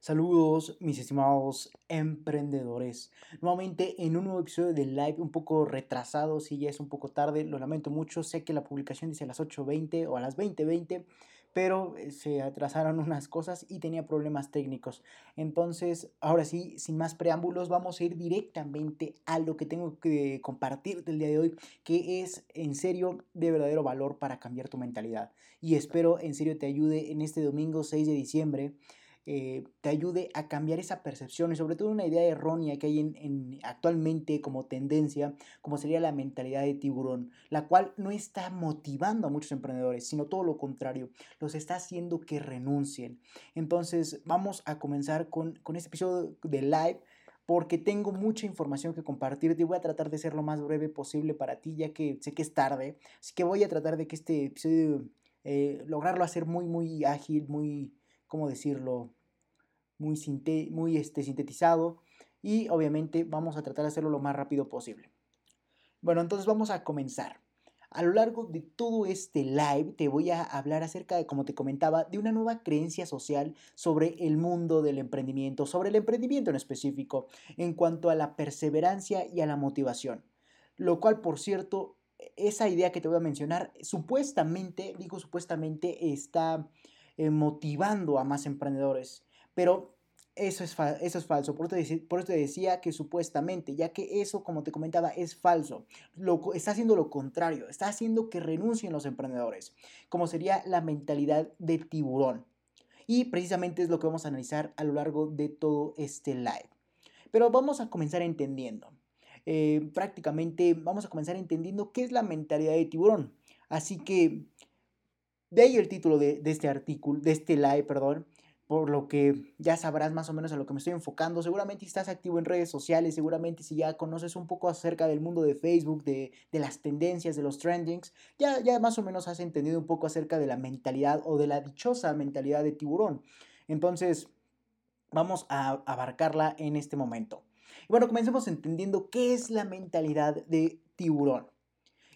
Saludos, mis estimados emprendedores. Nuevamente en un nuevo episodio de live, un poco retrasado, si ya es un poco tarde, lo lamento mucho. Sé que la publicación dice a las 8.20 o a las 20.20, pero eh, se atrasaron unas cosas y tenía problemas técnicos. Entonces, ahora sí, sin más preámbulos, vamos a ir directamente a lo que tengo que compartir del día de hoy, que es en serio de verdadero valor para cambiar tu mentalidad. Y espero en serio te ayude en este domingo 6 de diciembre eh, te ayude a cambiar esa percepción y sobre todo una idea errónea que hay en, actualmente como tendencia, como sería la mentalidad de tiburón, la cual no está motivando a muchos emprendedores, sino todo lo contrario, los está haciendo que renuncien. Entonces vamos a comenzar con, con este episodio de live porque tengo mucha información que compartirte y voy a tratar de ser lo más breve posible para ti, ya que sé que es tarde. Así que voy a tratar de que este episodio, eh, lograrlo hacer muy, muy ágil, muy, ¿cómo decirlo? Muy, muy este, sintetizado y obviamente vamos a tratar de hacerlo lo más rápido posible. Bueno, entonces vamos a comenzar. A lo largo de todo este live te voy a hablar acerca de, como te comentaba, de una nueva creencia social sobre el mundo del emprendimiento, sobre el emprendimiento en específico, en cuanto a la perseverancia y a la motivación. Lo cual, por cierto, esa idea que te voy a mencionar, supuestamente, digo supuestamente, está eh, motivando a más emprendedores. Pero eso es, eso es falso. Por eso, por te decía que supuestamente, ya que eso, como te comentaba, es falso. Lo, está haciendo lo contrario. Está haciendo que renuncien los emprendedores. Como sería la mentalidad de tiburón. Y precisamente es lo que vamos a analizar a lo largo de todo este live. Pero vamos a comenzar entendiendo. Eh, prácticamente vamos a comenzar entendiendo qué es la mentalidad de tiburón. Así que de ahí el título de, de este artículo, de este live, perdón por lo que ya sabrás más o menos a lo que me estoy enfocando. Seguramente estás activo en redes sociales, seguramente si ya conoces un poco acerca del mundo de Facebook, de, las tendencias, de los trendings, ya, ya más o menos has entendido un poco acerca de la mentalidad o de la dichosa mentalidad de tiburón. Entonces, vamos a abarcarla en este momento. bueno, comencemos entendiendo qué es la mentalidad de tiburón.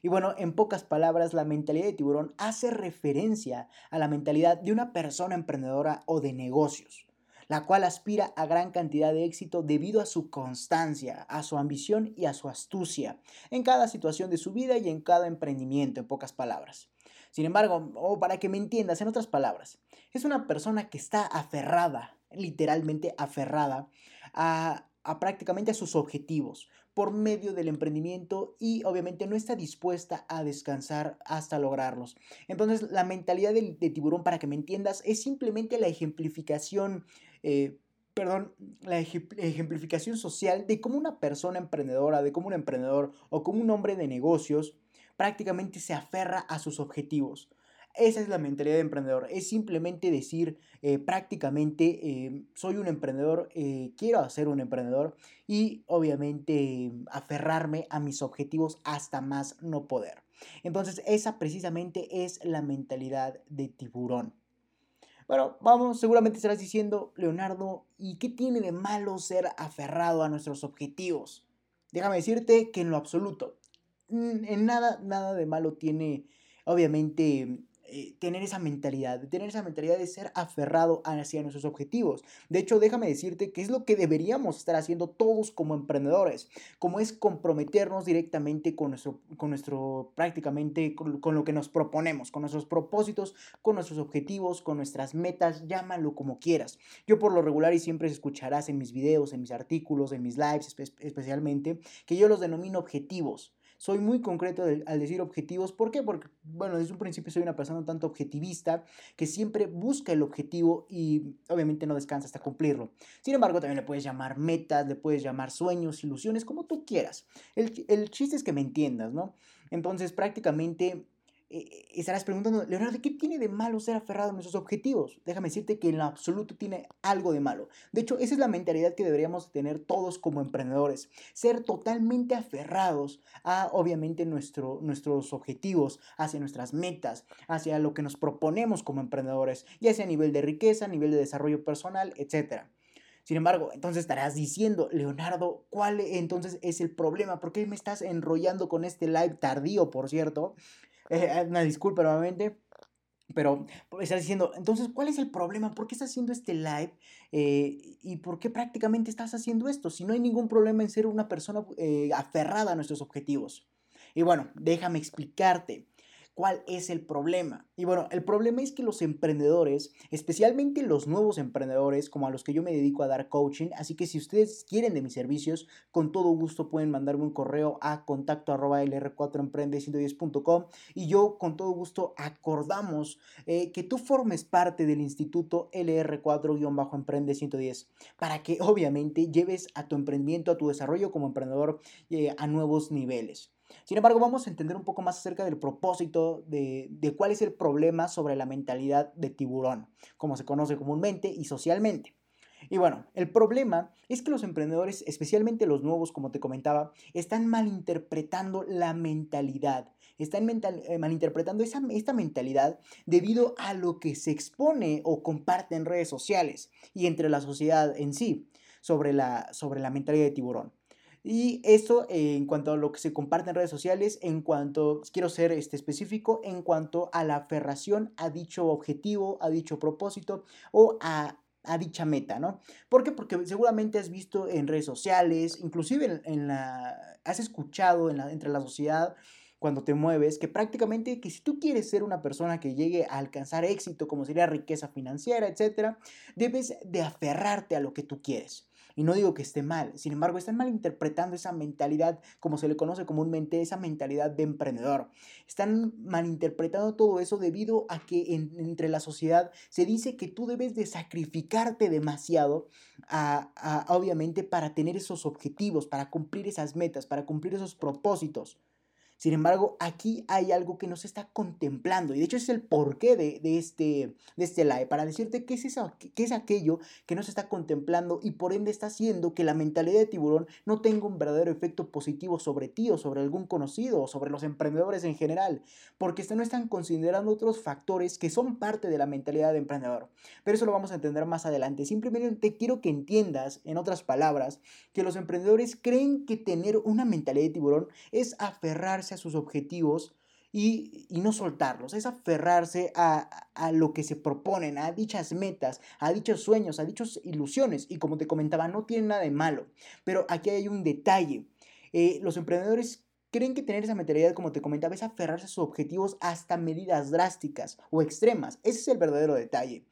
Y bueno, en pocas palabras, la mentalidad de tiburón hace referencia a la mentalidad de una persona emprendedora o de negocios, la cual aspira a gran cantidad de éxito debido a su constancia, a su ambición y a su astucia en cada situación de su vida y en cada emprendimiento, en pocas palabras. Sin embargo, o para que me entiendas, en otras palabras, es una persona que está aferrada, literalmente aferrada, a, a prácticamente a sus objetivos por medio del emprendimiento y obviamente no está dispuesta a descansar hasta lograrlos. Entonces la mentalidad de, tiburón, para que me entiendas, es simplemente la ejemplificación, eh, perdón, la ejemplificación social de cómo una persona emprendedora, de cómo un emprendedor o como un hombre de negocios prácticamente se aferra a sus objetivos. Esa es la mentalidad de emprendedor. Es simplemente decir eh, prácticamente eh, soy un emprendedor, eh, quiero ser un emprendedor y obviamente aferrarme a mis objetivos hasta más no poder. Entonces esa precisamente es la mentalidad de tiburón. Bueno, vamos, seguramente estarás diciendo, Leonardo, ¿y qué tiene de malo ser aferrado a nuestros objetivos? Déjame decirte que en lo absoluto, en nada, nada de malo tiene, obviamente, eh, tener esa mentalidad, tener esa mentalidad de ser aferrado hacia nuestros objetivos. De hecho, déjame decirte que es lo que deberíamos estar haciendo todos como emprendedores, como es comprometernos directamente con nuestro, con nuestro prácticamente, con, con lo que nos proponemos, con nuestros propósitos, con nuestros objetivos, con nuestras metas, llámalo como quieras. Yo por lo regular y siempre escucharás en mis videos, en mis artículos, en mis lives especialmente, que yo los denomino objetivos soy muy concreto al decir objetivos. ¿Por qué? Porque, bueno, desde un principio soy una persona un tanto objetivista que siempre busca el objetivo y obviamente no descansa hasta cumplirlo. Sin embargo, también le puedes llamar metas, le puedes llamar sueños, ilusiones, como tú quieras. El, el chiste es que me entiendas, ¿no? Entonces, prácticamente estarás preguntando, Leonardo, ¿qué tiene de malo ser aferrado a nuestros objetivos? Déjame decirte que en lo absoluto tiene algo de malo. De hecho, esa es la mentalidad que deberíamos tener todos como emprendedores. Ser totalmente aferrados a, obviamente, nuestro, nuestros objetivos, hacia nuestras metas, hacia lo que nos proponemos como emprendedores, ya sea a nivel de riqueza, a nivel de desarrollo personal, etc. Sin embargo, entonces estarás diciendo, Leonardo, ¿cuál entonces es el problema? ¿Por qué me estás enrollando con este live tardío, por cierto? Eh, una disculpa nuevamente. Pero pues, estás diciendo, entonces, ¿cuál es el problema? ¿Por qué estás haciendo este live? Eh, ¿Y por qué prácticamente estás haciendo esto? Si no hay ningún problema en ser una persona eh, aferrada a nuestros objetivos. Y bueno, déjame explicarte. ¿Cuál es el problema? Y bueno, el problema es que los emprendedores, especialmente los nuevos emprendedores, como a los que yo me dedico a dar coaching, así que si ustedes quieren de mis servicios, con todo gusto pueden mandarme un correo a contacto arroba lr4emprende110.com y yo con todo gusto acordamos eh, que tú formes parte del Instituto LR4-Emprende 110 para que obviamente lleves a tu emprendimiento, a tu desarrollo como emprendedor eh, a nuevos niveles. Sin embargo, vamos a entender un poco más acerca del propósito de, cuál es el problema sobre la mentalidad de tiburón, como se conoce comúnmente y socialmente. Y bueno, el problema es que los emprendedores, especialmente los nuevos, como te comentaba, están malinterpretando la mentalidad. Están eh, malinterpretando esa, esta mentalidad debido a lo que se expone o comparte en redes sociales y entre la sociedad en sí sobre la, sobre la mentalidad de tiburón. Y esto eh, en cuanto a lo que se comparte en redes sociales, en cuanto, quiero ser este, específico, en cuanto a la aferración a dicho objetivo, a dicho propósito o a, dicha meta, ¿no? ¿Por qué? Porque seguramente has visto en redes sociales, inclusive en, la, has escuchado en la, entre la sociedad cuando te mueves, que prácticamente que si tú quieres ser una persona que llegue a alcanzar éxito, como sería riqueza financiera, etcétera, debes de aferrarte a lo que tú quieres. Y no digo que esté mal, sin embargo, están malinterpretando esa mentalidad, como se le conoce comúnmente, esa mentalidad de emprendedor. Están malinterpretando todo eso debido a que entre la sociedad se dice que tú debes de sacrificarte demasiado, obviamente, para tener esos objetivos, para cumplir esas metas, para cumplir esos propósitos. Sin embargo, aquí hay algo que no se está contemplando y de hecho es el porqué de, de, este, de este live, para decirte qué es, eso, qué es aquello que no se está contemplando y por ende está haciendo que la mentalidad de tiburón no tenga un verdadero efecto positivo sobre ti o sobre algún conocido o sobre los emprendedores en general, porque no están considerando otros factores que son parte de la mentalidad de emprendedor. Pero eso lo vamos a entender más adelante. Simplemente quiero que entiendas, en otras palabras, que los emprendedores creen que tener una mentalidad de tiburón es aferrarse a sus objetivos y, no soltarlos, es aferrarse a, lo que se proponen, a dichas metas, a dichos sueños, a dichas ilusiones. Y como te comentaba, no tiene nada de malo. Pero aquí hay un detalle. Eh, los emprendedores creen que tener esa mentalidad, como te comentaba, es aferrarse a sus objetivos hasta medidas drásticas o extremas. Ese es el verdadero detalle.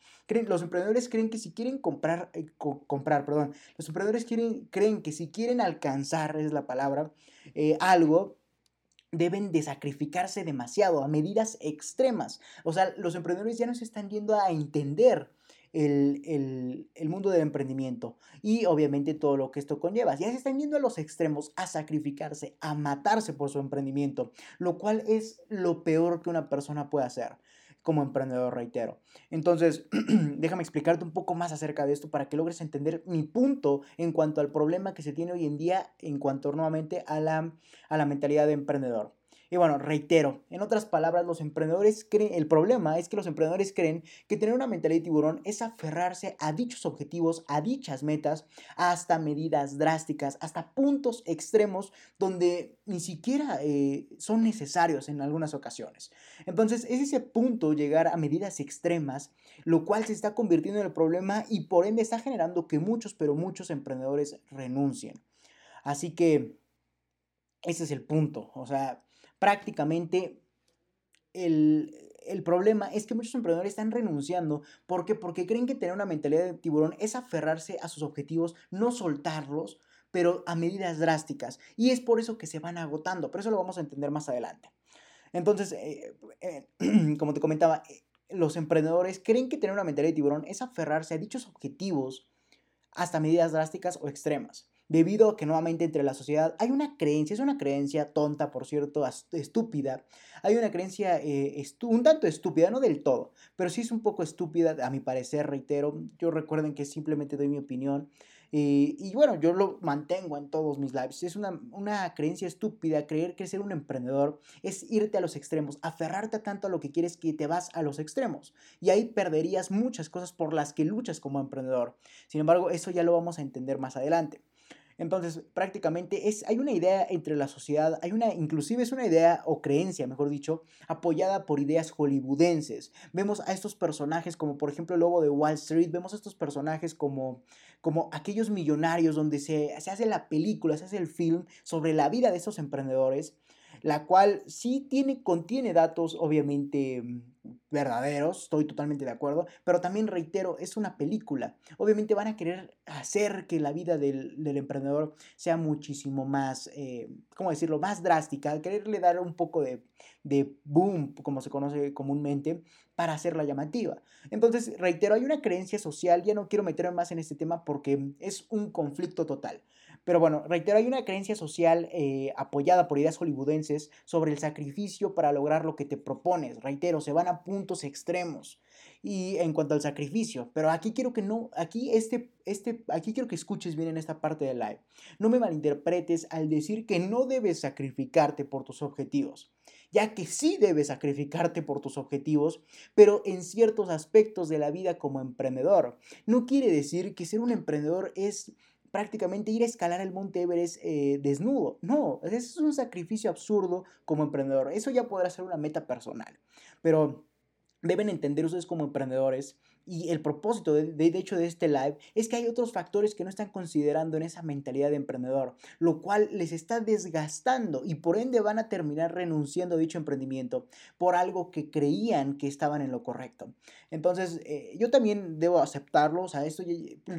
Los emprendedores creen que si quieren comprar, eh, comprar, perdón, los emprendedores quieren, creen que si quieren alcanzar, es la palabra, eh, algo, deben de sacrificarse demasiado a medidas extremas. O sea, los emprendedores ya no se están yendo a entender el, mundo del emprendimiento y obviamente todo lo que esto conlleva. Ya se están yendo a los extremos, a sacrificarse, a matarse por su emprendimiento, lo cual es lo peor que una persona puede hacer como emprendedor, reitero. Entonces, déjame explicarte un poco más acerca de esto para que logres entender mi punto en cuanto al problema que se tiene hoy en día en cuanto nuevamente a la, a la mentalidad de emprendedor. Y bueno, reitero, en otras palabras, los emprendedores creen, el problema es que los emprendedores creen que tener una mentalidad de tiburón es aferrarse a dichos objetivos, a dichas metas, hasta medidas drásticas, hasta puntos extremos donde ni siquiera eh, son necesarios en algunas ocasiones. Entonces, es ese punto llegar a medidas extremas, lo cual se está convirtiendo en el problema y por ende está generando que muchos, pero muchos emprendedores renuncien. Así que ese es el punto. O sea, prácticamente el, problema es que muchos emprendedores están renunciando. ¿Por qué? Porque creen que tener una mentalidad de tiburón es aferrarse a sus objetivos, no soltarlos, pero a medidas drásticas. Y es por eso que se van agotando. Pero eso lo vamos a entender más adelante. Entonces, eh, eh, como te comentaba, eh, los emprendedores creen que tener una mentalidad de tiburón es aferrarse a dichos objetivos hasta medidas drásticas o extremas debido a que nuevamente entre la sociedad hay una creencia, es una creencia tonta, por cierto, estúpida, hay una creencia eh, un tanto estúpida, no del todo, pero sí es un poco estúpida, a mi parecer, reitero, yo recuerden que simplemente doy mi opinión. Eh, y bueno, yo lo mantengo en todos mis lives. Es una, una, creencia estúpida creer que ser un emprendedor es irte a los extremos, aferrarte tanto a lo que quieres que te vas a los extremos. Y ahí perderías muchas cosas por las que luchas como emprendedor. Sin embargo, eso ya lo vamos a entender más adelante. Entonces, prácticamente es, hay una idea entre la sociedad, hay una, inclusive es una idea o creencia, mejor dicho, apoyada por ideas hollywoodenses. Vemos a estos personajes como por ejemplo el lobo de Wall Street, vemos a estos personajes como, como aquellos millonarios donde se, se hace la película, se hace el film sobre la vida de esos emprendedores la cual sí tiene, contiene datos obviamente mm, verdaderos, estoy totalmente de acuerdo, pero también reitero, es una película. Obviamente van a querer hacer que la vida del, emprendedor sea muchísimo más, eh, ¿cómo decirlo?, más drástica, quererle dar un poco de, de boom, como se conoce comúnmente, para hacerla llamativa. Entonces, reitero, hay una creencia social, ya no quiero meterme más en este tema porque es un conflicto total. Pero bueno, reitero, hay una creencia social eh, apoyada por ideas hollywoodenses sobre el sacrificio para lograr lo que te propones. Reitero, se van a puntos extremos. Y en cuanto al sacrificio, pero aquí quiero que no, aquí este, este, aquí quiero que escuches bien en esta parte del live. No me malinterpretes al decir que no debes sacrificarte por tus objetivos ya que sí debes sacrificarte por tus objetivos, pero en ciertos aspectos de la vida como emprendedor. No quiere decir que ser un emprendedor es prácticamente ir a escalar el Monte Everest eh, desnudo. No, eso es un sacrificio absurdo como emprendedor. Eso ya podrá ser una meta personal. Pero deben entender ustedes como emprendedores y el propósito, de, de, hecho, de este live es que hay otros factores que no están considerando en esa mentalidad de emprendedor, lo cual les está desgastando y por ende van a terminar renunciando a dicho emprendimiento por algo que creían que estaban en lo correcto. Entonces, eh, yo también debo aceptarlo, o sea, esto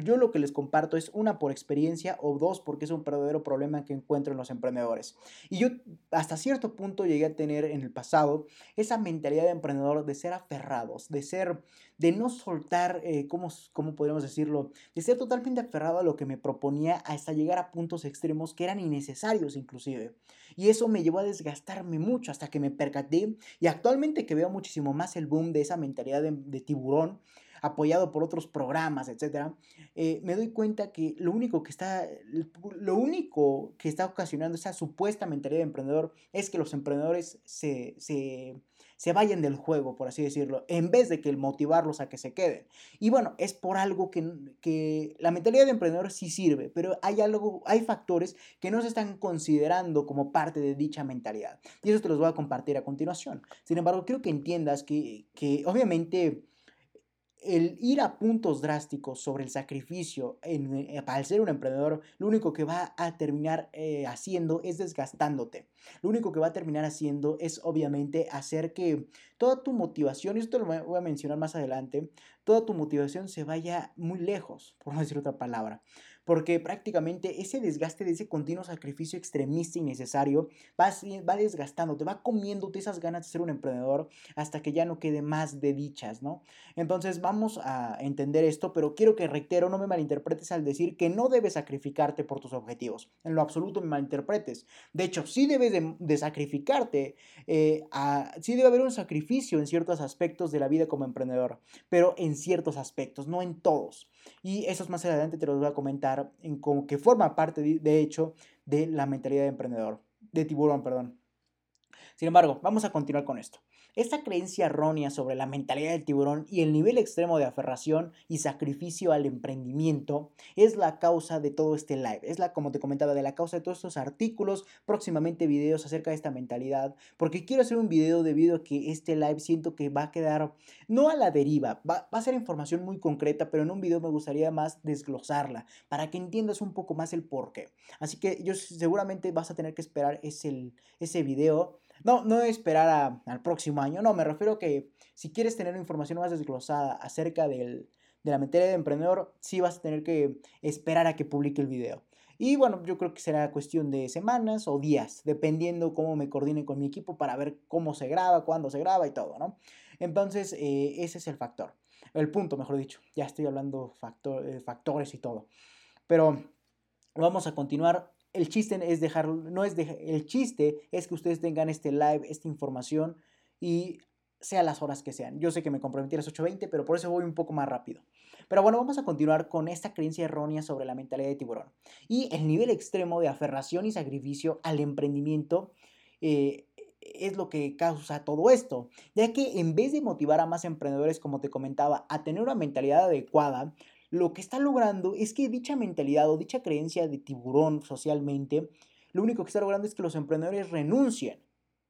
yo lo que les comparto es una por experiencia o dos porque es un verdadero problema que encuentro en los emprendedores. Y yo hasta cierto punto llegué a tener en el pasado esa mentalidad de emprendedor de ser aferrados, de ser de no soltar, eh, ¿cómo, ¿cómo, podríamos decirlo? De ser totalmente aferrado a lo que me proponía hasta llegar a puntos extremos que eran innecesarios inclusive. Y eso me llevó a desgastarme mucho hasta que me percaté y actualmente que veo muchísimo más el boom de esa mentalidad de, tiburón apoyado por otros programas, etcétera, eh, me doy cuenta que lo único que está, lo único que está ocasionando esa supuesta mentalidad de emprendedor es que los emprendedores se, se se vayan del juego, por así decirlo, en vez de que el motivarlos a que se queden. Y bueno, es por algo que, que la mentalidad de emprendedor sí sirve, pero hay algo, hay factores que no se están considerando como parte de dicha mentalidad. Y eso te los voy a compartir a continuación. Sin embargo, quiero que entiendas que, que obviamente el ir a puntos drásticos sobre el sacrificio en, eh, al ser un emprendedor, lo único que va a terminar eh, haciendo es desgastándote. Lo único que va a terminar haciendo es obviamente hacer que toda tu motivación, y esto lo voy a mencionar más adelante, toda tu motivación se vaya muy lejos, por no decir otra palabra porque prácticamente ese desgaste de ese continuo sacrificio extremista y necesario va, va desgastando, te va comiéndote esas ganas de ser un emprendedor hasta que ya no quede más de dichas, ¿no? Entonces vamos a entender esto, pero quiero que reitero, no me malinterpretes al decir que no debes sacrificarte por tus objetivos, en lo absoluto me malinterpretes. De hecho, sí debes de, sacrificarte, eh, sí debe haber un sacrificio en ciertos aspectos de la vida como emprendedor, pero en ciertos aspectos, no en todos. Y esos más adelante te los voy a comentar en que forma parte, de, hecho, de la mentalidad de emprendedor, de tiburón, perdón. Sin embargo, vamos a continuar con esto. Esta creencia errónea sobre la mentalidad del tiburón y el nivel extremo de aferración y sacrificio al emprendimiento es la causa de todo este live. Es la, como te comentaba, de la causa de todos estos artículos, próximamente videos acerca de esta mentalidad, porque quiero hacer un video debido a que este live siento que va a quedar no a la deriva, va, a ser información muy concreta, pero en un video me gustaría más desglosarla para que entiendas un poco más el porqué. Así que yo seguramente vas a tener que esperar ese video no, no esperar al próximo año, no, me refiero a que si quieres tener información más desglosada acerca del, de la materia de emprendedor, sí vas a tener que esperar a que publique el video. Y bueno, yo creo que será cuestión de semanas o días, dependiendo cómo me coordine con mi equipo para ver cómo se graba, cuándo se graba y todo, ¿no? Entonces, eh, ese es el factor. El punto, mejor dicho. Ya estoy hablando factor, eh, factores y todo. Pero vamos a continuar el chiste es no es el chiste es que ustedes tengan este live, esta información y sea las horas que sean. Yo sé que me comprometí a las 8.20, pero por eso voy un poco más rápido. Pero bueno, vamos a continuar con esta creencia errónea sobre la mentalidad de tiburón y el nivel extremo de aferración y sacrificio al emprendimiento. Eh, es lo que causa todo esto, ya que en vez de motivar a más emprendedores, como te comentaba, a tener una mentalidad adecuada, lo que está logrando es que dicha mentalidad o dicha creencia de tiburón socialmente, lo único que está logrando es que los emprendedores renuncien.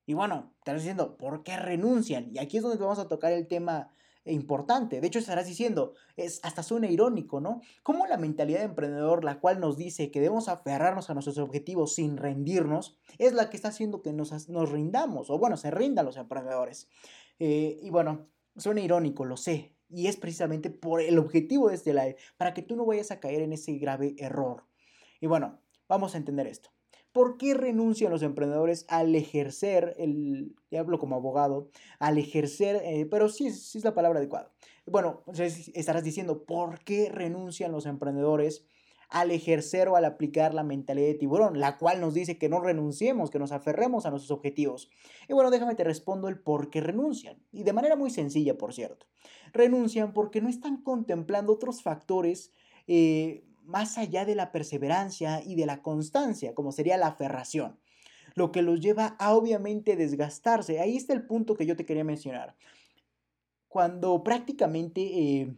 Y bueno, estás diciendo, ¿por qué renuncian? Y aquí es donde vamos a tocar el tema importante. De hecho, estarás diciendo, es hasta suena irónico, ¿no? Como la mentalidad de emprendedor, la cual nos dice que debemos aferrarnos a nuestros objetivos sin rendirnos, es la que está haciendo que nos, nos rindamos, o bueno, se rindan los emprendedores. Eh, y bueno, suena irónico, lo sé, y es precisamente por el objetivo de este live, para que tú no vayas a caer en ese grave error. Y bueno, vamos a entender esto. ¿Por qué renuncian los emprendedores al ejercer, el, hablo como abogado, al ejercer, eh, pero sí, sí es la palabra adecuada. Bueno, estarás diciendo, ¿por qué renuncian los emprendedores al ejercer o al aplicar la mentalidad de tiburón, la cual nos dice que no renunciemos, que nos aferremos a nuestros objetivos. Y bueno, déjame te respondo el por qué renuncian. Y de manera muy sencilla, por cierto. Renuncian porque no están contemplando otros factores eh, más allá de la perseverancia y de la constancia, como sería la aferración, lo que los lleva a obviamente desgastarse. Ahí está el punto que yo te quería mencionar. Cuando prácticamente eh,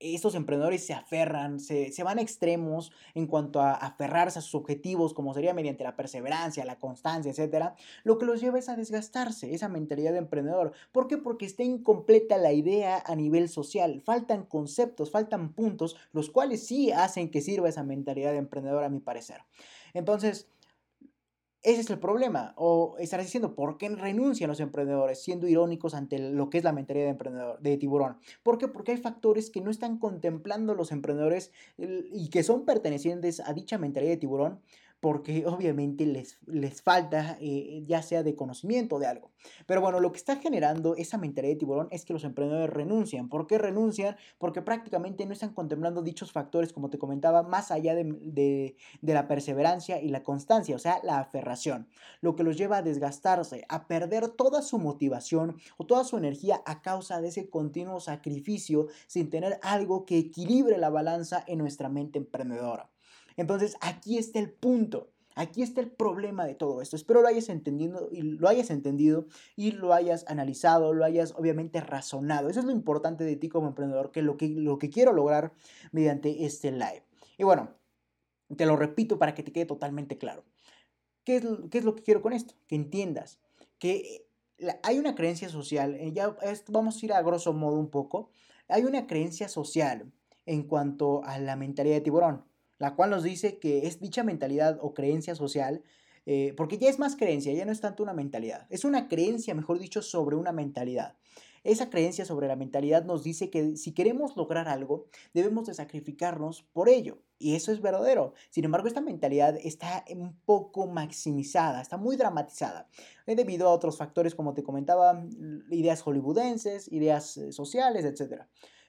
estos emprendedores se aferran, se, van a extremos en cuanto a aferrarse a sus objetivos, como sería mediante la perseverancia, la constancia, etc., lo que los lleva es a desgastarse, esa mentalidad de emprendedor. ¿Por qué? Porque está incompleta la idea a nivel social, faltan conceptos, faltan puntos, los cuales sí hacen que sirva esa mentalidad de emprendedor, a mi parecer. Entonces, ese es el problema. O estarás diciendo, ¿por qué renuncian los emprendedores? Siendo irónicos ante lo que es la mentalidad de emprendedor, de tiburón. ¿Por qué? Porque hay factores que no están contemplando los emprendedores y que son pertenecientes a dicha mentalidad de tiburón porque obviamente les, les falta eh, ya sea de conocimiento de algo. Pero bueno, lo que está generando esa mentalidad de tiburón es que los emprendedores renuncian. ¿Por qué renuncian? Porque prácticamente no están contemplando dichos factores, como te comentaba, más allá de, de la perseverancia y la constancia, o sea, la aferración. Lo que los lleva a desgastarse, a perder toda su motivación o toda su energía a causa de ese continuo sacrificio sin tener algo que equilibre la balanza en nuestra mente emprendedora. Entonces, aquí está el punto. Aquí está el problema de todo esto. Espero lo hayas entendido y lo hayas entendido y lo hayas analizado, lo hayas obviamente razonado. Eso es lo importante de ti como emprendedor, que lo que, lo que quiero lograr mediante este live. Y bueno, te lo repito para que te quede totalmente claro. ¿Qué es, qué es lo que quiero con esto? Que entiendas que hay una creencia social, eh, ya vamos a ir a grosso modo un poco, hay una creencia social en cuanto a la mentalidad de tiburón la cual nos dice que es dicha mentalidad o creencia social, eh, porque ya es más creencia, ya no es tanto una mentalidad, es una creencia, mejor dicho, sobre una mentalidad. Esa creencia sobre la mentalidad nos dice que si queremos lograr algo, debemos de sacrificarnos por ello. Y eso es verdadero. Sin embargo, esta mentalidad está un poco maximizada, está muy dramatizada, eh, debido a otros factores, como te comentaba, ideas hollywoodenses, ideas eh, sociales, etc.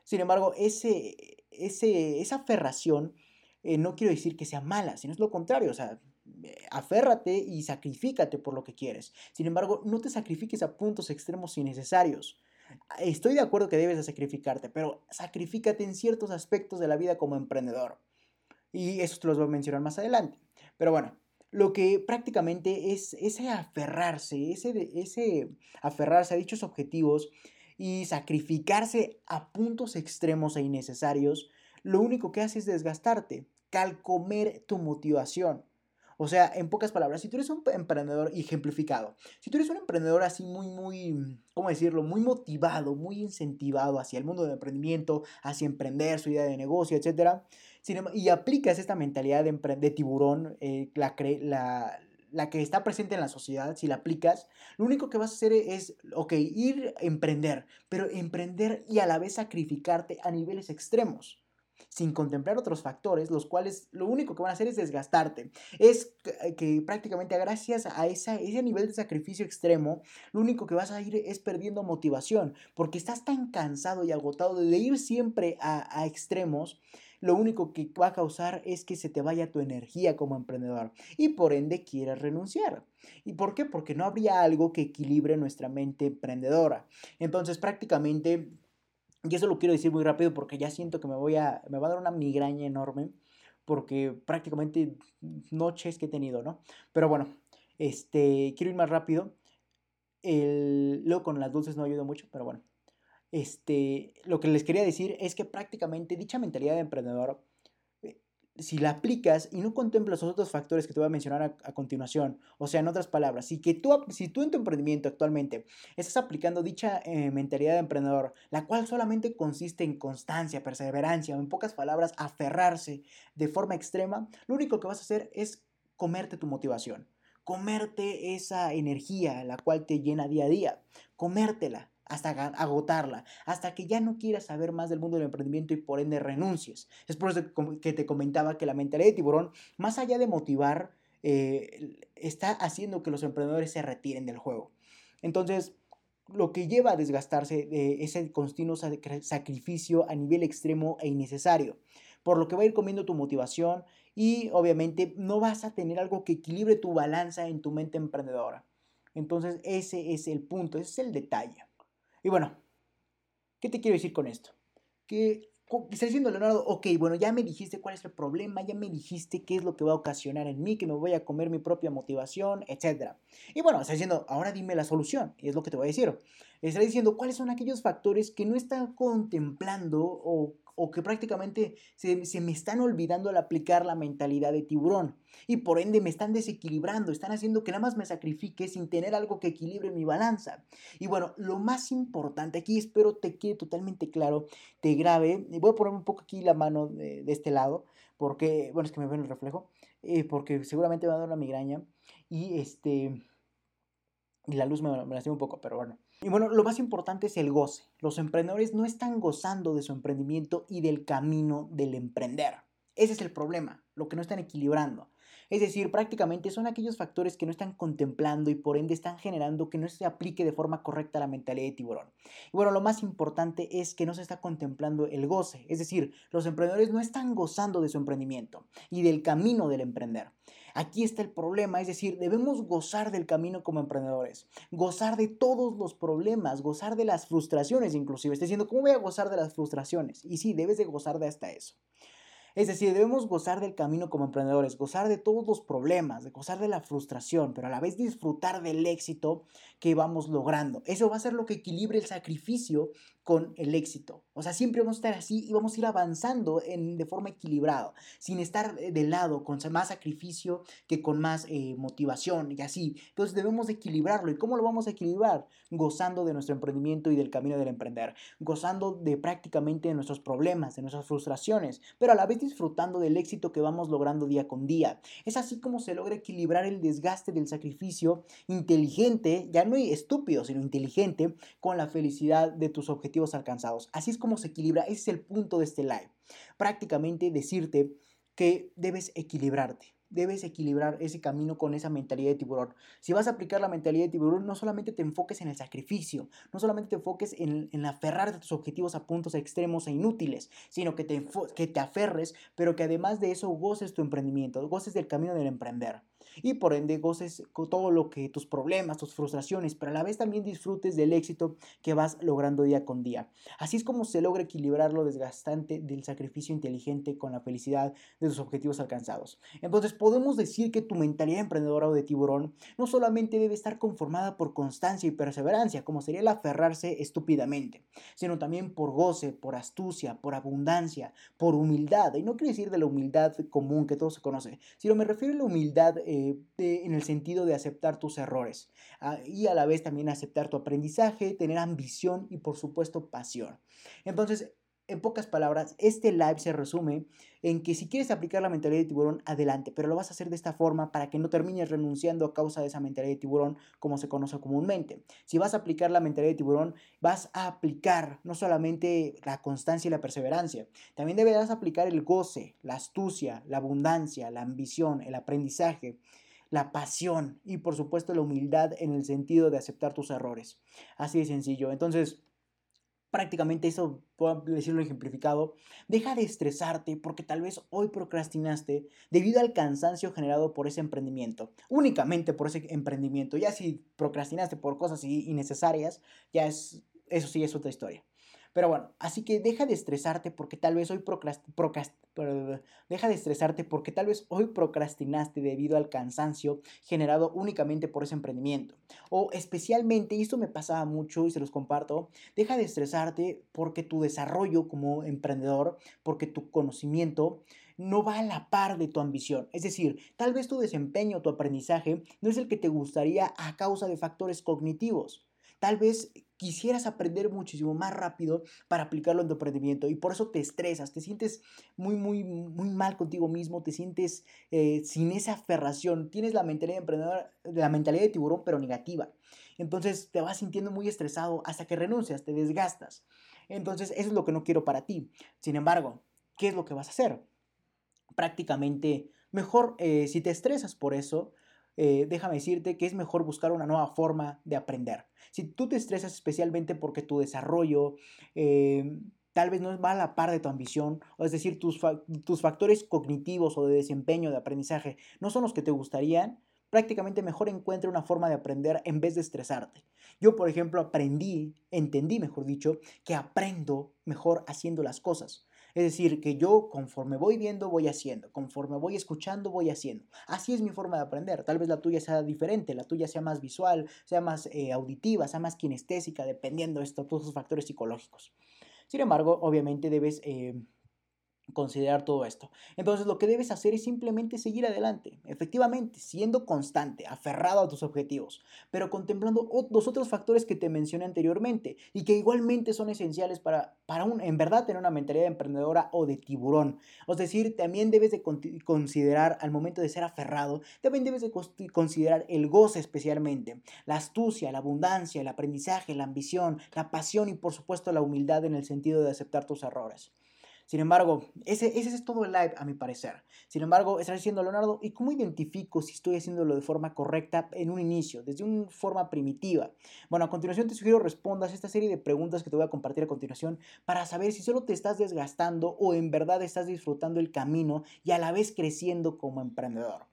Sin embargo, ese, ese, esa aferración eh, no quiero decir que sea mala, sino es lo contrario, o sea, eh, aférrate y sacrifícate por lo que quieres. Sin embargo, no te sacrifiques a puntos extremos innecesarios. Estoy de acuerdo que debes de sacrificarte, pero sacrifícate en ciertos aspectos de la vida como emprendedor. Y eso te los voy a mencionar más adelante. Pero bueno, lo que prácticamente es ese aferrarse, ese, ese aferrarse a dichos objetivos y sacrificarse a puntos extremos e innecesarios lo único que hace es desgastarte, calcomer tu motivación. O sea, en pocas palabras, si tú eres un emprendedor ejemplificado, si tú eres un emprendedor así muy, muy, ¿cómo decirlo? Muy motivado, muy incentivado hacia el mundo del emprendimiento, hacia emprender su idea de negocio, etc. Y aplicas esta mentalidad de, tiburón, eh, la que está presente en la sociedad, si la aplicas, lo único que vas a hacer es, ok, ir a emprender, pero emprender y a la vez sacrificarte a niveles extremos sin contemplar otros factores, los cuales lo único que van a hacer es desgastarte. Es que, prácticamente gracias a ese nivel de sacrificio extremo, lo único que vas a ir es perdiendo motivación, porque estás tan cansado y agotado de ir siempre a, a extremos lo único que va a causar es que se te vaya tu energía como emprendedor y por ende quieras renunciar. ¿Y por qué? Porque no habría algo que equilibre nuestra mente emprendedora. Entonces prácticamente y eso lo quiero decir muy rápido porque ya siento que me, voy a, me va a dar una migraña enorme porque prácticamente noches que he tenido, ¿no? Pero bueno, este, quiero ir más rápido. El, luego con las dulces no ayuda mucho, pero bueno. este, lo que les quería decir es que prácticamente dicha mentalidad de emprendedor si la aplicas y no contemplas los otros factores que te voy a mencionar a, continuación, o sea, en otras palabras, si, que tú, si tú en tu emprendimiento actualmente estás aplicando dicha eh, mentalidad de emprendedor, la cual solamente consiste en constancia, perseverancia, o en pocas palabras, aferrarse de forma extrema, lo único que vas a hacer es comerte tu motivación, comerte esa energía la cual te llena día a día, comértela hasta agotarla, hasta que ya no quieras saber más del mundo del emprendimiento y por ende renuncies. Es por eso que te comentaba que la mentalidad de tiburón, más allá de motivar, eh, está haciendo que los emprendedores se retiren del juego. Entonces, lo que lleva a desgastarse de ese continuo sacrificio a nivel extremo e innecesario, por lo que va a ir comiendo tu motivación y obviamente no vas a tener algo que equilibre tu balanza en tu mente emprendedora. Entonces ese es el punto, ese es el detalle. Y bueno, ¿qué te quiero decir con esto? Que está diciendo Leonardo, ok, bueno, ya me dijiste cuál es el problema, ya me dijiste qué es lo que va a ocasionar en mí, que me voy a comer mi propia motivación, etc. Y bueno, está diciendo, ahora dime la solución, y es lo que te voy a decir. Está diciendo cuáles son aquellos factores que no están contemplando o o que prácticamente se, me están olvidando al aplicar la mentalidad de tiburón y por ende me están desequilibrando, están haciendo que nada más me sacrifique sin tener algo que equilibre mi balanza. Y bueno, lo más importante aquí, espero te quede totalmente claro, te grabe, voy a poner un poco aquí la mano de, este lado, porque, bueno, es que me ven el reflejo, eh, porque seguramente me va a dar una migraña y este, la luz me, me lastima un poco, pero bueno. Y bueno, lo más importante es el goce. Los emprendedores no están gozando de su emprendimiento y del camino del emprender. Ese es el problema, lo que no están equilibrando. Es decir, prácticamente son aquellos factores que no están contemplando y por ende están generando que no se aplique de forma correcta la mentalidad de tiburón. Y bueno, lo más importante es que no se está contemplando el goce. Es decir, los emprendedores no están gozando de su emprendimiento y del camino del emprender. Aquí está el problema, es decir, debemos gozar del camino como emprendedores, gozar de todos los problemas, gozar de las frustraciones inclusive. Estoy diciendo, ¿cómo voy a gozar de las frustraciones? Y sí, debes de gozar de hasta eso. Es decir, debemos gozar del camino como emprendedores, gozar de todos los problemas, de gozar de la frustración, pero a la vez disfrutar del éxito que vamos logrando. Eso va a ser lo que equilibre el sacrificio con el éxito. O sea, siempre vamos a estar así y vamos a ir avanzando en, de forma equilibrada, sin estar de lado, con más sacrificio que con más eh, motivación y así. Entonces debemos equilibrarlo. ¿Y cómo lo vamos a equilibrar? Gozando de nuestro emprendimiento y del camino del emprender, gozando de prácticamente de nuestros problemas, de nuestras frustraciones, pero a la vez disfrutando del éxito que vamos logrando día con día. Es así como se logra equilibrar el desgaste del sacrificio inteligente, ya no estúpido, sino inteligente, con la felicidad de tus objetivos Así es como se equilibra, ese es el punto de este live. Prácticamente decirte que debes equilibrarte. Debes equilibrar ese camino con esa mentalidad de tiburón. Si vas a aplicar la mentalidad de tiburón, no solamente te enfoques en el sacrificio, no solamente te enfoques en, en aferrar tus objetivos a puntos extremos e inútiles, sino que te, que te aferres, pero que además de eso goces tu emprendimiento, goces del camino del emprender y por ende goces con todo lo que tus problemas, tus frustraciones, pero a la vez también disfrutes del éxito que vas logrando día con día. Así es como se logra equilibrar lo desgastante del sacrificio inteligente con la felicidad de tus objetivos alcanzados. Entonces podemos decir que tu mentalidad emprendedora o de tiburón no solamente debe estar conformada por constancia y perseverancia, como sería el aferrarse estúpidamente, sino también por goce, por astucia, por abundancia, por humildad. Y no quiero decir de la humildad común que todo se conoce, sino me refiero a la humildad eh, eh, en el sentido de aceptar tus errores ah, y a la vez también aceptar tu aprendizaje, tener ambición y por supuesto pasión. Entonces, en pocas palabras, este live se resume en que si quieres aplicar la mentalidad de tiburón, adelante, pero lo vas a hacer de esta forma para que no termines renunciando a causa de esa mentalidad de tiburón como se conoce comúnmente. Si vas a aplicar la mentalidad de tiburón, vas a aplicar no solamente la constancia y la perseverancia, también deberás aplicar el goce, la astucia, la abundancia, la ambición, el aprendizaje la pasión y por supuesto la humildad en el sentido de aceptar tus errores. Así de sencillo. Entonces, prácticamente eso, puedo decirlo ejemplificado, deja de estresarte porque tal vez hoy procrastinaste debido al cansancio generado por ese emprendimiento, únicamente por ese emprendimiento. Ya si procrastinaste por cosas innecesarias, ya es, eso sí es otra historia. Pero bueno, así que deja de estresarte porque tal vez hoy deja de estresarte porque tal vez hoy procrastinaste debido al cansancio generado únicamente por ese emprendimiento. O especialmente, y esto me pasaba mucho y se los comparto, deja de estresarte porque tu desarrollo como emprendedor, porque tu conocimiento no va a la par de tu ambición. Es decir, tal vez tu desempeño, tu aprendizaje no es el que te gustaría a causa de factores cognitivos. Tal vez quisieras aprender muchísimo más rápido para aplicarlo en tu emprendimiento y por eso te estresas, te sientes muy, muy, muy mal contigo mismo, te sientes eh, sin esa aferración, tienes la mentalidad de emprendedor, la mentalidad de tiburón, pero negativa. Entonces te vas sintiendo muy estresado hasta que renuncias, te desgastas. Entonces eso es lo que no quiero para ti. Sin embargo, ¿qué es lo que vas a hacer? Prácticamente mejor eh, si te estresas por eso, eh, déjame decirte que es mejor buscar una nueva forma de aprender. Si tú te estresas especialmente porque tu desarrollo eh, tal vez no va a la par de tu ambición, o es decir, tus, tus factores cognitivos o de desempeño, de aprendizaje, no son los que te gustarían, prácticamente mejor encuentra una forma de aprender en vez de estresarte. Yo, por ejemplo, aprendí, entendí, mejor dicho, que aprendo mejor haciendo las cosas. Es decir, que yo conforme voy viendo, voy haciendo, conforme voy escuchando, voy haciendo. Así es mi forma de aprender. Tal vez la tuya sea diferente, la tuya sea más visual, sea más eh, auditiva, sea más kinestésica, dependiendo de todos esos factores psicológicos. Sin embargo, obviamente debes eh, considerar todo esto. Entonces lo que debes hacer es simplemente seguir adelante, efectivamente, siendo constante, aferrado a tus objetivos, pero contemplando los otros factores que te mencioné anteriormente y que igualmente son esenciales para, para un, en verdad tener una mentalidad emprendedora o de tiburón. Es decir, también debes de considerar al momento de ser aferrado, también debes de considerar el goce especialmente, la astucia, la abundancia, el aprendizaje, la ambición, la pasión y por supuesto la humildad en el sentido de aceptar tus errores. Sin embargo, ese, ese es todo el live a mi parecer. Sin embargo, estás diciendo, Leonardo, ¿y cómo identifico si estoy haciéndolo de forma correcta en un inicio, desde una forma primitiva? Bueno, a continuación te sugiero respondas esta serie de preguntas que te voy a compartir a continuación para saber si solo te estás desgastando o en verdad estás disfrutando el camino y a la vez creciendo como emprendedor.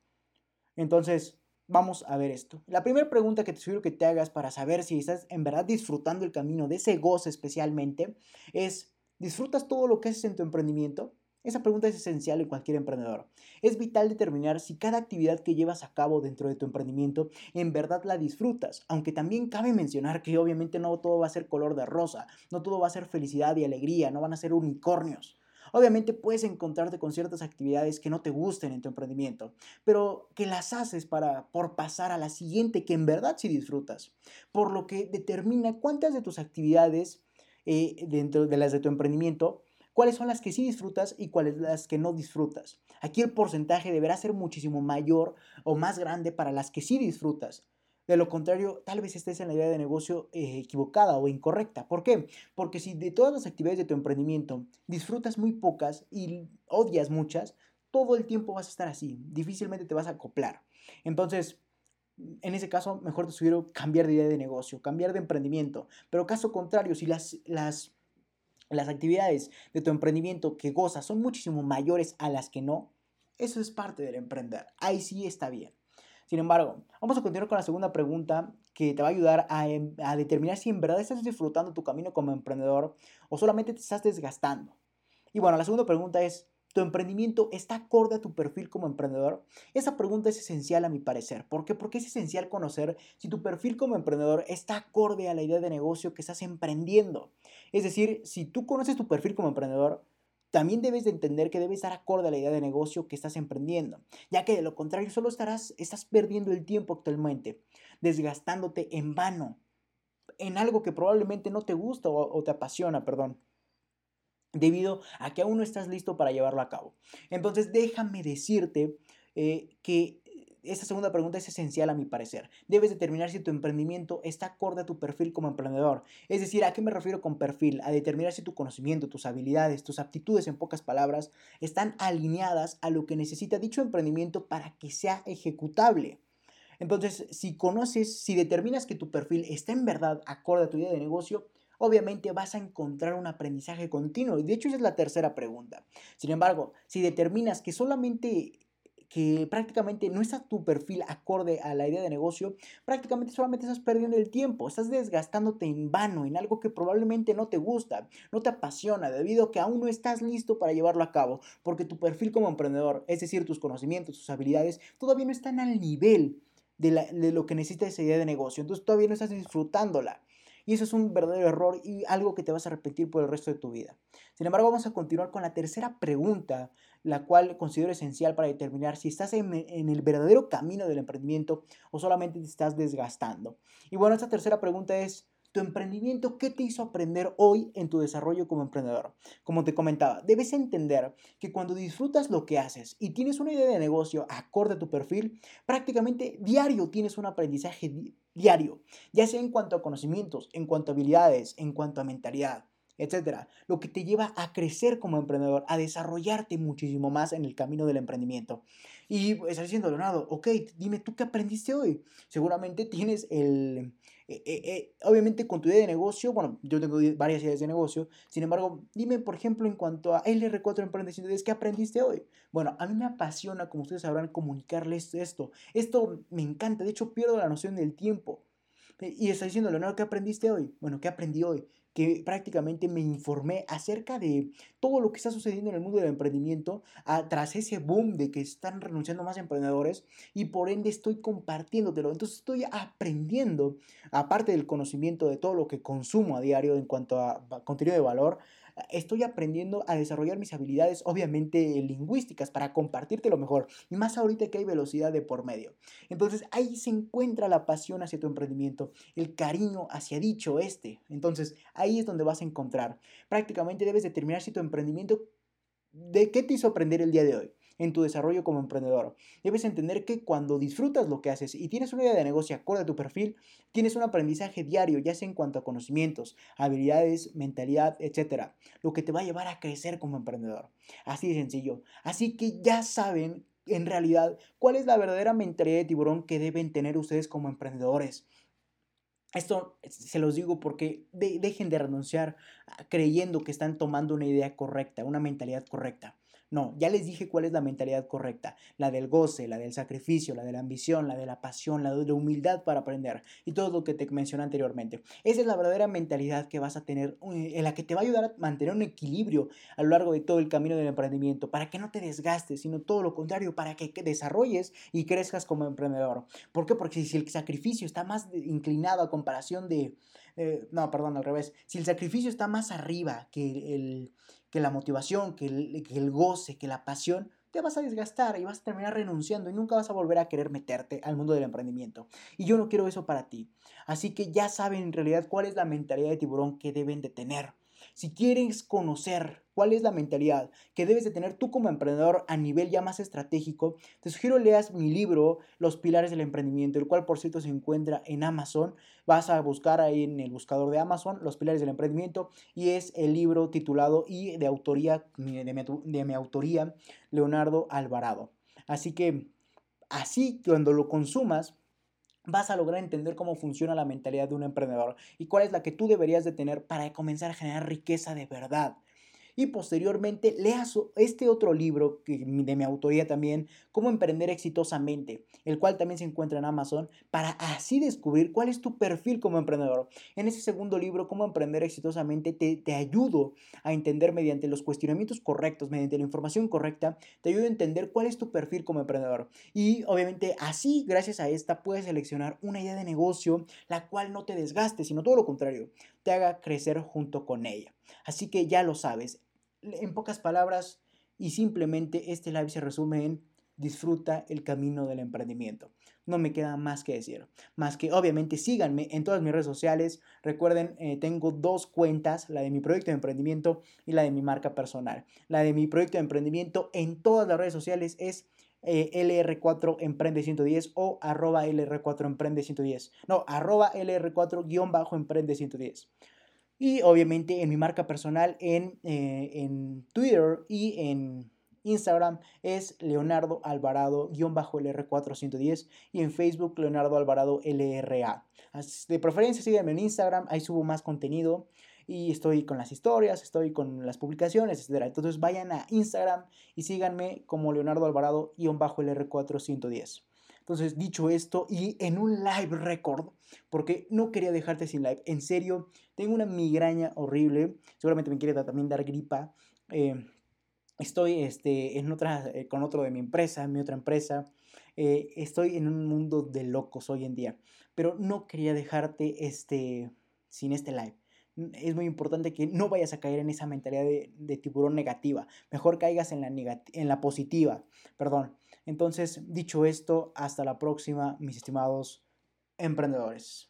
Entonces, Vamos a ver esto. La primera pregunta que te sugiero que te hagas para saber si estás en verdad disfrutando el camino de ese goce especialmente es ¿Disfrutas todo lo que haces en tu emprendimiento? Esa pregunta es esencial en cualquier emprendedor. Es vital determinar si cada actividad que llevas a cabo dentro de tu emprendimiento en verdad la disfrutas, aunque también cabe mencionar que obviamente no todo va a ser color de rosa, no todo va a ser felicidad y alegría, no van a ser unicornios. Obviamente puedes encontrarte con ciertas actividades que no te gusten en tu emprendimiento, pero que las haces para por pasar a la siguiente que en verdad sí disfrutas, por lo que determina cuántas de tus actividades eh, dentro de las de tu emprendimiento, cuáles son las que sí disfrutas y cuáles las que no disfrutas. Aquí el porcentaje deberá ser muchísimo mayor o más grande para las que sí disfrutas. De lo contrario, tal vez estés en la idea de negocio eh, equivocada o incorrecta. ¿Por qué? Porque si de todas las actividades de tu emprendimiento disfrutas muy pocas y odias muchas, todo el tiempo vas a estar así. Difícilmente te vas a acoplar. Entonces, en ese caso, mejor te sugiero cambiar de idea de negocio, cambiar de emprendimiento. Pero caso contrario, si las, las, las actividades de tu emprendimiento que gozas son muchísimo mayores a las que no, eso es parte del emprender. Ahí sí está bien. Sin embargo, vamos a continuar con la segunda pregunta que te va a ayudar a, em, a, determinar si en verdad estás disfrutando tu camino como emprendedor o solamente te estás desgastando. Y bueno, la segunda pregunta es, ¿Tu emprendimiento está acorde a tu perfil como emprendedor? Esa pregunta es esencial a mi parecer. ¿Por qué? Porque es esencial conocer si tu perfil como emprendedor está acorde a la idea de negocio que estás emprendiendo. Es decir, si tú conoces tu perfil como emprendedor, también debes de entender que debe estar acorde a la idea de negocio que estás emprendiendo, ya que de lo contrario solo estarás, estás perdiendo el tiempo actualmente, desgastándote en vano, en algo que probablemente no te gusta o, o te apasiona, perdón debido a que aún no estás listo para llevarlo a cabo. Entonces déjame decirte eh, que esta segunda pregunta es esencial a mi parecer. Debes determinar si tu emprendimiento está acorde a tu perfil como emprendedor. Es decir, ¿a qué me refiero con perfil? A determinar si tu conocimiento, tus habilidades, tus aptitudes, en pocas palabras, están alineadas a lo que necesita dicho emprendimiento para que sea ejecutable. Entonces, si conoces, si determinas que tu perfil está en verdad acorde a tu idea de negocio, obviamente vas a encontrar un aprendizaje continuo. Y de hecho esa es la tercera pregunta. Sin embargo, si determinas que solamente que prácticamente no está tu perfil acorde a la idea de negocio, prácticamente solamente estás perdiendo el tiempo, estás desgastándote en vano, en algo que probablemente no te gusta, no te apasiona, debido a que aún no estás listo para llevarlo a cabo, porque tu perfil como emprendedor, es decir, tus conocimientos, tus habilidades, todavía no están al nivel de, de lo que necesita esa idea de negocio, entonces todavía no estás disfrutándola. Y eso es un verdadero error y algo que te vas a repetir por el resto de tu vida. Sin embargo, vamos a continuar con la tercera pregunta, la cual considero esencial para determinar si estás en, el verdadero camino del emprendimiento o solamente te estás desgastando. Y bueno, esta tercera pregunta es, tu emprendimiento, ¿qué te hizo aprender hoy en tu desarrollo como emprendedor? Como te comentaba, debes entender que cuando disfrutas lo que haces y tienes una idea de negocio acorde a tu perfil, prácticamente diario tienes un aprendizaje diario, ya sea en cuanto a conocimientos, en cuanto a habilidades, en cuanto a mentalidad, etcétera, lo que te lleva a crecer como emprendedor, a desarrollarte muchísimo más en el camino del emprendimiento. Y estás diciendo, Leonardo, ok, dime tú qué aprendiste hoy. Seguramente tienes el, eh, eh, eh, obviamente con tu idea de negocio, bueno, yo tengo varias ideas de negocio, sin embargo, dime, por ejemplo, en cuanto a LR4 Emprendedores, ¿qué aprendiste hoy? Bueno, a mí me apasiona, como ustedes sabrán, comunicarles esto. Esto me encanta, de hecho pierdo la noción del tiempo. Y está diciendo, Leonardo, ¿qué aprendiste hoy? Bueno, ¿qué aprendí hoy? Que prácticamente me informé acerca de todo lo que está sucediendo en el mundo del emprendimiento tras ese boom de que están renunciando más emprendedores y por ende estoy compartiéndotelo. Entonces estoy aprendiendo, aparte del conocimiento de todo lo que consumo a diario en cuanto a contenido de valor, estoy aprendiendo a desarrollar mis habilidades, obviamente lingüísticas, para compartirte lo mejor. Y más ahorita que hay velocidad de por medio. Entonces ahí se encuentra la pasión hacia tu emprendimiento, el cariño hacia dicho este. Entonces ahí es donde vas a encontrar. Prácticamente debes determinar si tu emprendimiento, ¿de qué te hizo aprender el día de hoy? En tu desarrollo como emprendedor. Debes entender que cuando disfrutas lo que haces y tienes una idea de negocio acorde a tu perfil, tienes un aprendizaje diario, ya sea en cuanto a conocimientos, habilidades, mentalidad, etc. Lo que te va a llevar a crecer como emprendedor. Así de sencillo. Así que ya saben en realidad cuál es la verdadera mentalidad de tiburón que deben tener ustedes como emprendedores. Esto se los digo porque dejen de renunciar creyendo que están tomando una idea correcta, una mentalidad correcta. No, ya les dije cuál es la mentalidad correcta, la del goce, la del sacrificio, la de la ambición, la de la pasión, la de la humildad para aprender y todo lo que te mencioné anteriormente. Esa es la verdadera mentalidad que vas a tener, eh, en la que te va a ayudar a mantener un equilibrio a lo largo de todo el camino del emprendimiento, para que no te desgastes, sino todo lo contrario, para que desarrolles y crezcas como emprendedor. ¿Por qué? Porque si el sacrificio está más inclinado a comparación de... Eh, no, perdón, al revés. Si el sacrificio está más arriba que el que la motivación, que el, goce, que la pasión, te vas a desgastar y vas a terminar renunciando y nunca vas a volver a querer meterte al mundo del emprendimiento. Y yo no quiero eso para ti. Así que ya saben en realidad cuál es la mentalidad de tiburón que deben de tener. Si quieres conocer cuál es la mentalidad que debes de tener tú como emprendedor a nivel ya más estratégico, te sugiero leas mi libro Los Pilares del Emprendimiento, el cual por cierto se encuentra en Amazon. Vas a buscar ahí en el buscador de Amazon Los Pilares del Emprendimiento y es el libro titulado y de autoría, de mi, de mi autoría, Leonardo Alvarado. Así que así cuando lo consumas, vas a lograr entender cómo funciona la mentalidad de un emprendedor y cuál es la que tú deberías de tener para comenzar a generar riqueza de verdad y posteriormente leas este otro libro de mi autoría también, Cómo emprender exitosamente, el cual también se encuentra en Amazon, para así descubrir cuál es tu perfil como emprendedor. En ese segundo libro, Cómo emprender exitosamente, te, te ayudo a entender mediante los cuestionamientos correctos, mediante la información correcta, te ayudo a entender cuál es tu perfil como emprendedor. Y obviamente así, gracias a esta, puedes seleccionar una idea de negocio la cual no te desgaste, sino todo lo contrario, te haga crecer junto con ella. Así que ya lo sabes, en pocas palabras y simplemente este live se resume en disfruta el camino del emprendimiento. No me queda más que decir. Más que obviamente síganme en todas mis redes sociales. Recuerden, eh, tengo dos cuentas, la de mi proyecto de emprendimiento y la de mi marca personal. La de mi proyecto de emprendimiento en todas las redes sociales es eh, LR4 Emprende 110 o arroba LR4 Emprende 110. No, arroba LR4-Emprende 110. Y obviamente en mi marca personal en, eh, en Twitter y en Instagram es Leonardo Alvarado-LR410 y en Facebook Leonardo Alvarado LRA. De preferencia síganme en Instagram, ahí subo más contenido. y estoy con las historias, estoy con las publicaciones, etc. Entonces vayan a Instagram y síganme como Leonardo Alvarado-LR410. Entonces, dicho esto, y en un live record, porque no quería dejarte sin live, en serio, tengo una migraña horrible, seguramente me quiere también dar gripa. Eh, estoy este, en otra, eh, con otro de mi empresa, mi otra empresa. Eh, estoy en un mundo de locos hoy en día, pero no quería dejarte este, sin este live. Es muy importante que no vayas a caer en esa mentalidad de, de tiburón negativa. Mejor caigas en la, en la positiva. Perdón. Entonces, dicho esto, hasta la próxima, mis estimados emprendedores.